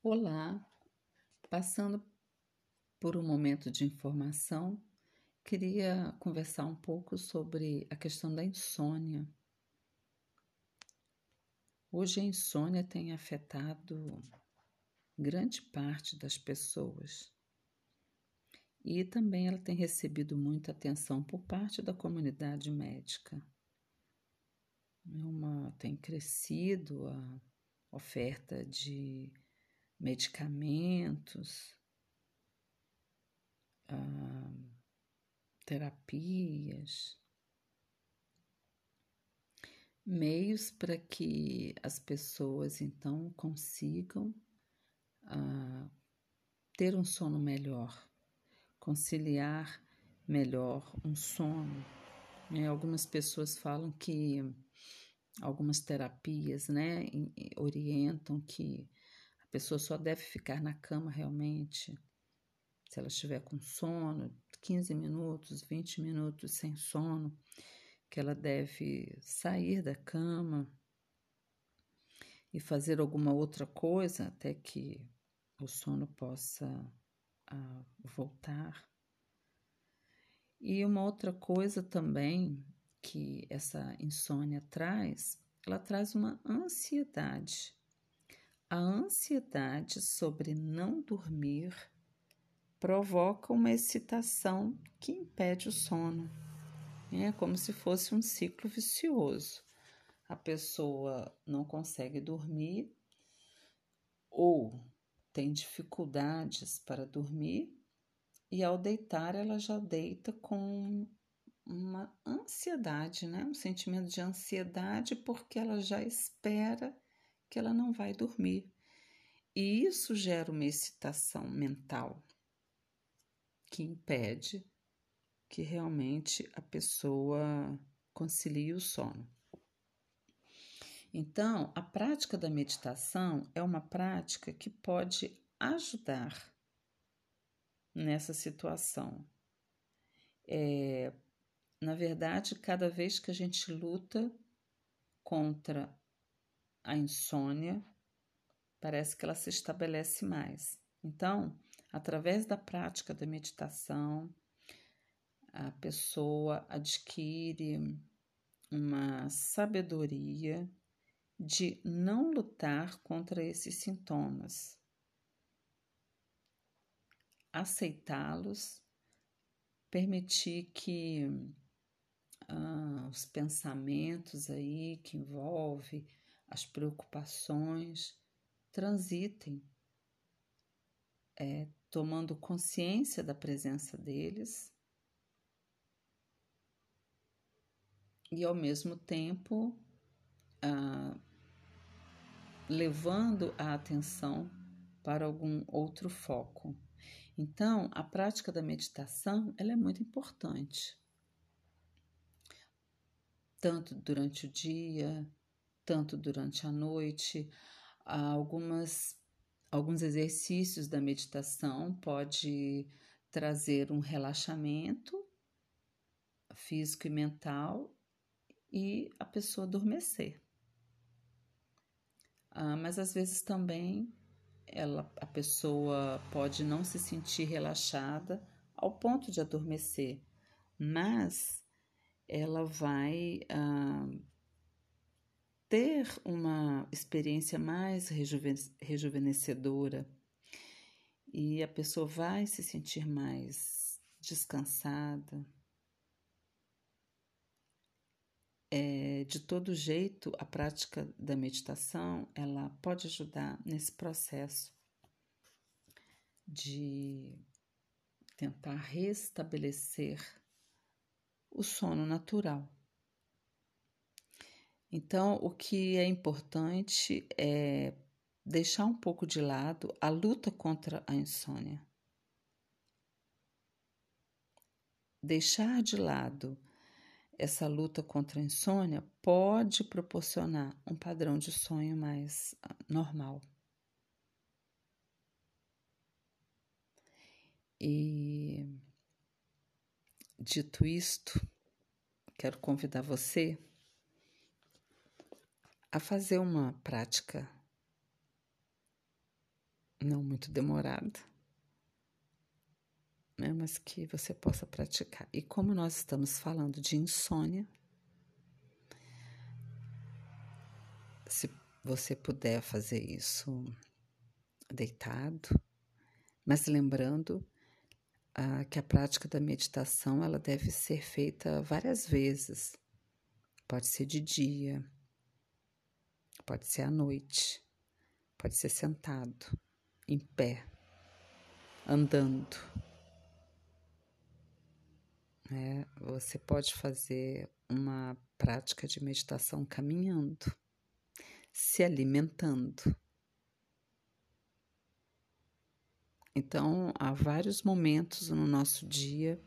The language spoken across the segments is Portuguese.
Olá, passando por um momento de informação, queria conversar um pouco sobre a questão da insônia. Hoje a insônia tem afetado grande parte das pessoas e também ela tem recebido muita atenção por parte da comunidade médica. É uma, tem crescido a oferta de medicamentos, ah, terapias, meios para que as pessoas então consigam ah, ter um sono melhor, conciliar melhor um sono. Né? Algumas pessoas falam que algumas terapias né, orientam que a pessoa só deve ficar na cama realmente se ela estiver com sono, 15 minutos, 20 minutos sem sono, que ela deve sair da cama e fazer alguma outra coisa até que o sono possa uh, voltar. E uma outra coisa também que essa insônia traz, ela traz uma ansiedade a ansiedade sobre não dormir provoca uma excitação que impede o sono. É como se fosse um ciclo vicioso. A pessoa não consegue dormir ou tem dificuldades para dormir e ao deitar ela já deita com uma ansiedade, né? Um sentimento de ansiedade porque ela já espera que ela não vai dormir. E isso gera uma excitação mental que impede que realmente a pessoa concilie o sono. Então, a prática da meditação é uma prática que pode ajudar nessa situação. É, na verdade, cada vez que a gente luta contra a insônia, parece que ela se estabelece mais. Então, através da prática da meditação, a pessoa adquire uma sabedoria de não lutar contra esses sintomas, aceitá-los, permitir que ah, os pensamentos aí que envolvem as preocupações transitem, é, tomando consciência da presença deles e, ao mesmo tempo, ah, levando a atenção para algum outro foco. Então, a prática da meditação ela é muito importante, tanto durante o dia, tanto durante a noite. Algumas, alguns exercícios da meditação pode trazer um relaxamento físico e mental e a pessoa adormecer. Ah, mas às vezes também ela, a pessoa pode não se sentir relaxada ao ponto de adormecer, mas ela vai ah, ter uma experiência mais rejuvenescedora e a pessoa vai se sentir mais descansada. É, de todo jeito, a prática da meditação ela pode ajudar nesse processo de tentar restabelecer o sono natural. Então, o que é importante é deixar um pouco de lado a luta contra a insônia. Deixar de lado essa luta contra a insônia pode proporcionar um padrão de sonho mais ah, normal. E dito isto, quero convidar você a fazer uma prática não muito demorada, né, mas que você possa praticar. E como nós estamos falando de insônia, se você puder fazer isso deitado, mas lembrando ah, que a prática da meditação ela deve ser feita várias vezes. Pode ser de dia, pode ser à noite, pode ser sentado, em pé, andando. É, você pode fazer uma prática de meditação caminhando, se alimentando. Então, há vários momentos no nosso dia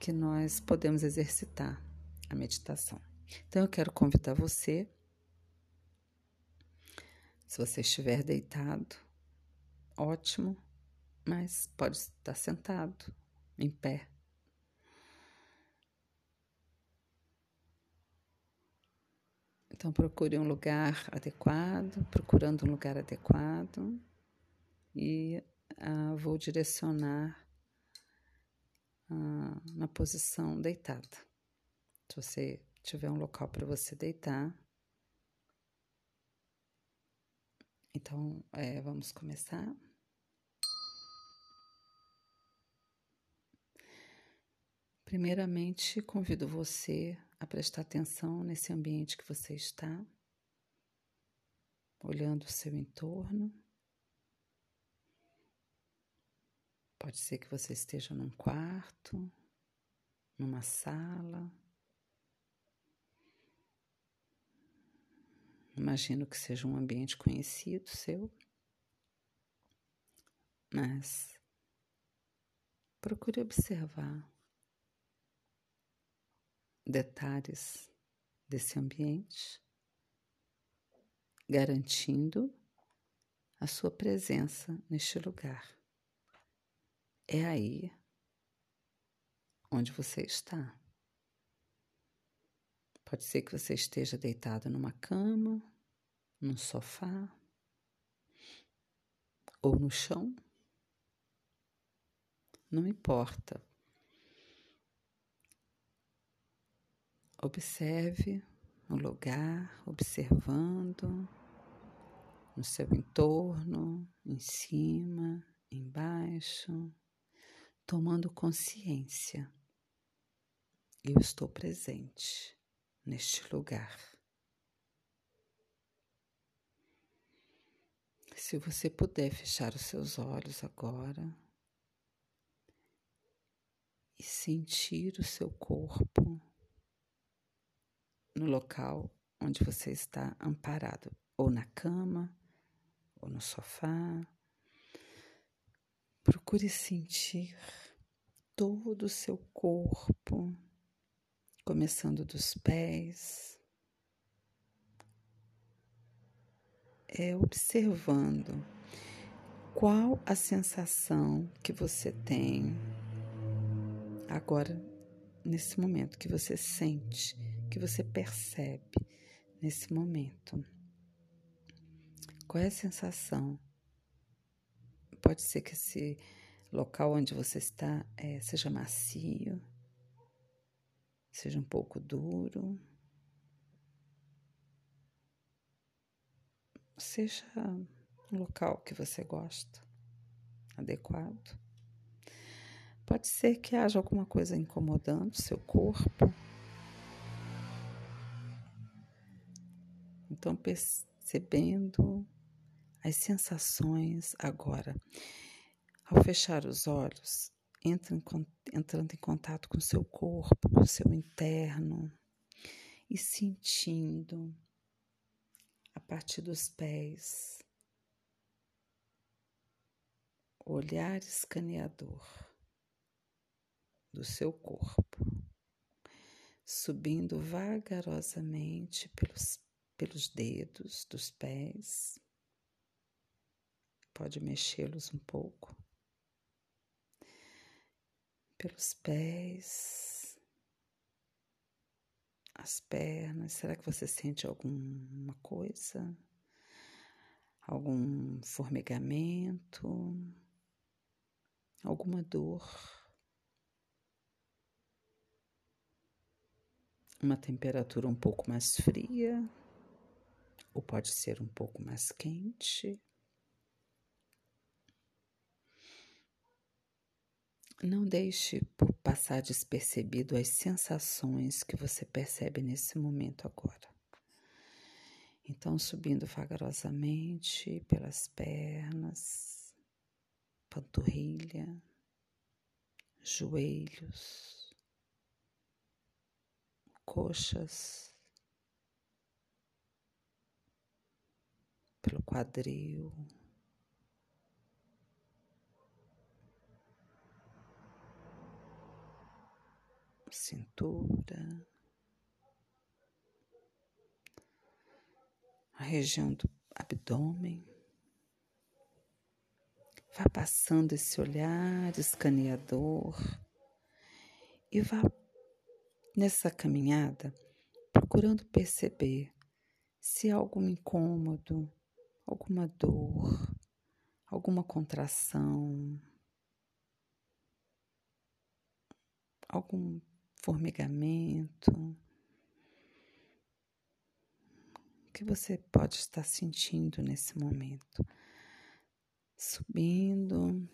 que nós podemos exercitar a meditação. Então, eu quero convidar você, se você estiver deitado, ótimo, mas pode estar sentado, em pé. Então, procure um lugar adequado, procurando um lugar adequado, e uh, vou direcionar uh, na posição deitada. Se você tiver um local para você deitar. Então, é, vamos começar. Primeiramente, convido você a prestar atenção nesse ambiente que você está, olhando o seu entorno. Pode ser que você esteja num quarto, numa sala. Imagino que seja um ambiente conhecido seu, mas procure observar detalhes desse ambiente, garantindo a sua presença neste lugar. É aí onde você está. Pode ser que você esteja deitado numa cama, num sofá ou no chão. Não importa. Observe o lugar, observando no seu entorno, em cima, embaixo tomando consciência. Eu estou presente neste lugar. Se você puder fechar os seus olhos agora e sentir o seu corpo no local onde você está amparado, ou na cama, ou no sofá, Procure sentir todo o seu corpo, começando dos pés, é observando qual a sensação que você tem agora, nesse momento, que você sente, que você percebe nesse momento. Qual é a sensação Pode ser que esse local onde você está é, seja macio, seja um pouco duro, seja um local que você gosta, adequado. Pode ser que haja alguma coisa incomodando seu corpo. Então, percebendo as sensações agora. Ao fechar os olhos, entra entrando em contato com o seu corpo, com o seu interno e sentindo a partir dos pés olhar escaneador do seu corpo, subindo vagarosamente pelos, pelos dedos dos pés. Pode mexê-los um pouco pelos pés, as pernas. Será que você sente alguma coisa? algum formigamento, alguma dor, uma temperatura um pouco mais fria, ou pode ser um pouco mais quente. Não deixe por passar despercebido as sensações que você percebe nesse momento agora. Então, subindo vagarosamente pelas pernas, panturrilha, joelhos, coxas, pelo quadril. Cintura, a região do abdômen. Vá passando esse olhar escaneador e vá nessa caminhada procurando perceber se há algum incômodo, alguma dor, alguma contração, algum formigamento. O que você pode estar sentindo nesse momento? Subindo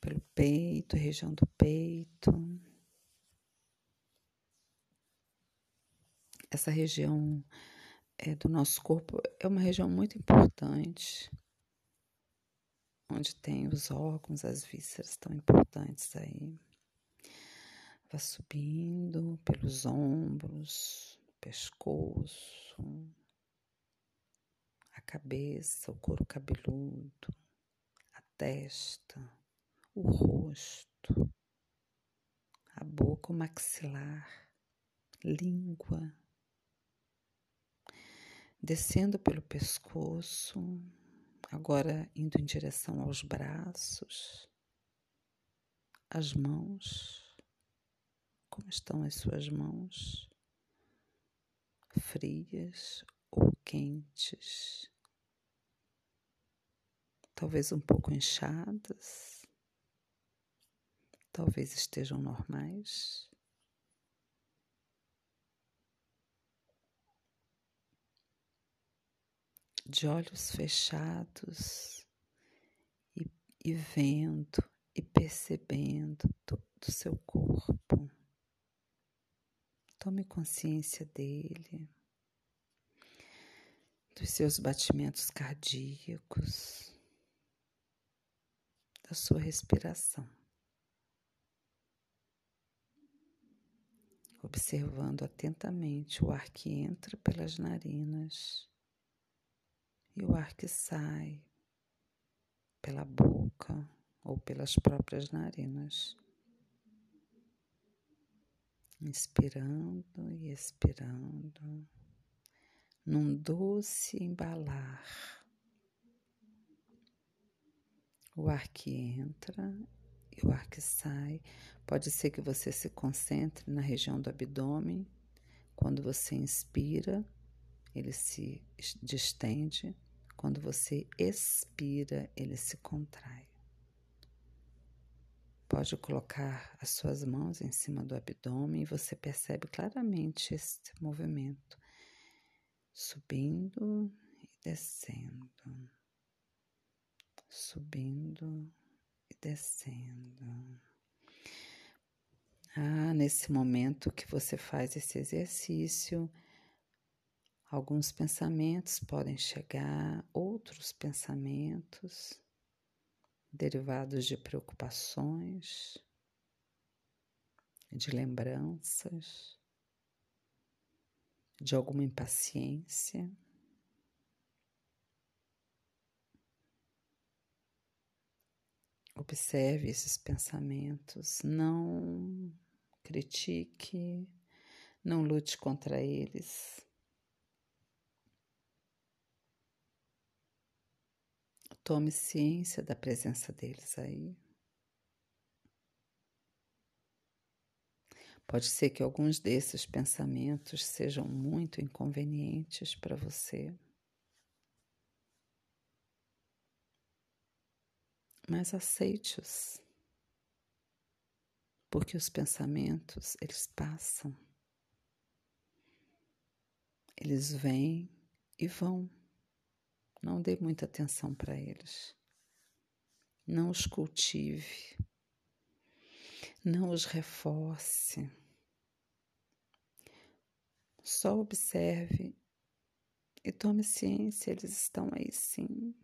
pelo peito, região do peito. Essa região é, do nosso corpo é uma região muito importante, onde tem os órgãos, as vísceras tão importantes aí. Vá subindo pelos ombros, pescoço, a cabeça, o couro cabeludo, a testa, o rosto, a boca, o maxilar, língua, descendo pelo pescoço, agora indo em direção aos braços, as mãos como estão as suas mãos? Frias ou quentes? Talvez um pouco inchadas? Talvez estejam normais? De olhos fechados e, e vendo e percebendo todo o seu corpo. Tome consciência dele, dos seus batimentos cardíacos, da sua respiração. Observando atentamente o ar que entra pelas narinas e o ar que sai pela boca ou pelas próprias narinas inspirando e expirando, num doce embalar. O ar que entra e o ar que sai. Pode ser que você se concentre na região do abdômen. Quando você inspira, ele se distende. Quando você expira, ele se contrai. Pode colocar as suas mãos em cima do abdômen e você percebe claramente esse movimento, subindo e descendo, subindo e descendo. Ah, nesse momento que você faz esse exercício, alguns pensamentos podem chegar, outros pensamentos derivados de preocupações, de lembranças, de alguma impaciência. Observe esses pensamentos, não critique, não lute contra eles. Tome ciência da presença deles aí. Pode ser que alguns desses pensamentos sejam muito inconvenientes para você. mas aceite-os. Porque os pensamentos, eles passam. Eles vêm e vão. Não dê muita atenção para eles. Não os cultive. Não os reforce. Só observe e tome ciência, eles estão aí sim,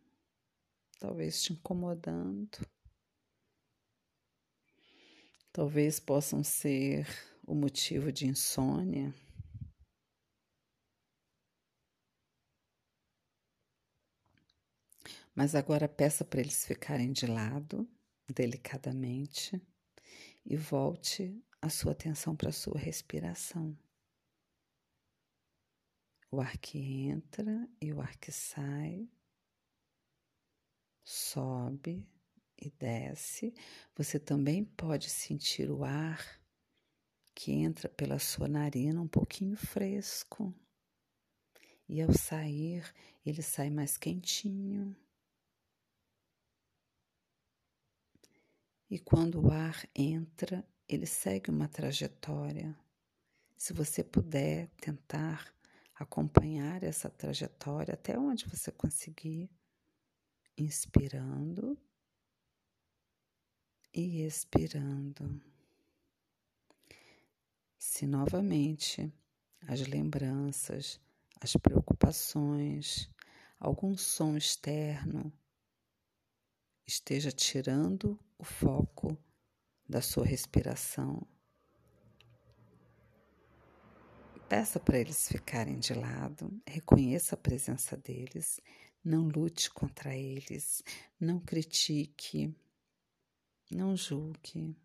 talvez te incomodando. Talvez possam ser o motivo de insônia. Mas agora peça para eles ficarem de lado, delicadamente, e volte a sua atenção para a sua respiração. O ar que entra e o ar que sai, sobe e desce. Você também pode sentir o ar que entra pela sua narina um pouquinho fresco. E ao sair, ele sai mais quentinho. E quando o ar entra, ele segue uma trajetória. Se você puder tentar acompanhar essa trajetória até onde você conseguir, inspirando e expirando. Se novamente as lembranças, as preocupações, algum som externo esteja tirando o foco da sua respiração. Peça para eles ficarem de lado, reconheça a presença deles, não lute contra eles, não critique, não julgue.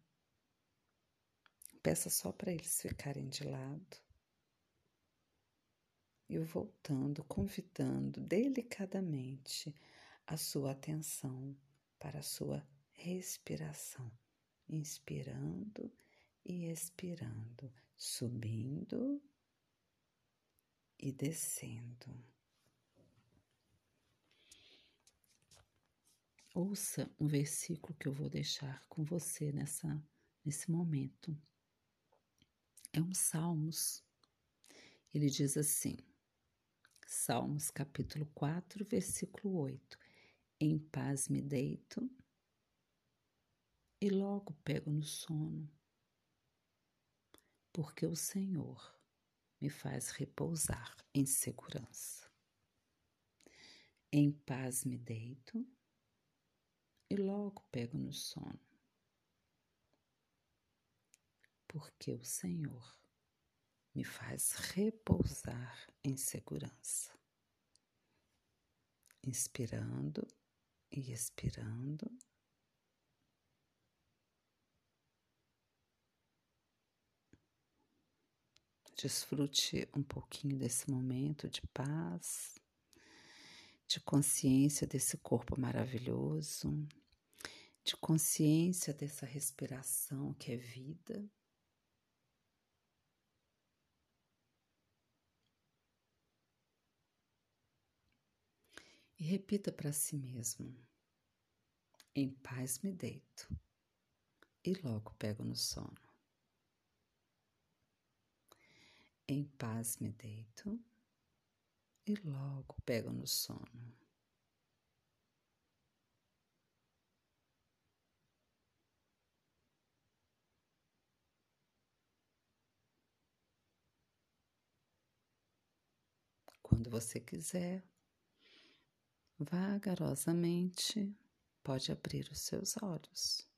Peça só para eles ficarem de lado. E voltando, convidando delicadamente a sua atenção para a sua respiração, inspirando e expirando, subindo e descendo. Ouça um versículo que eu vou deixar com você nessa nesse momento. É um Salmos. Ele diz assim: Salmos capítulo 4, versículo 8. Em paz me deito e logo pego no sono, porque o Senhor me faz repousar em segurança. Em paz me deito e logo pego no sono, porque o Senhor me faz repousar em segurança. Inspirando e expirando. Desfrute um pouquinho desse momento de paz, de consciência desse corpo maravilhoso, de consciência dessa respiração que é vida. E repita para si mesmo: em paz me deito e logo pego no sono. Em paz me deito e logo pego no sono. Quando você quiser, vagarosamente pode abrir os seus olhos.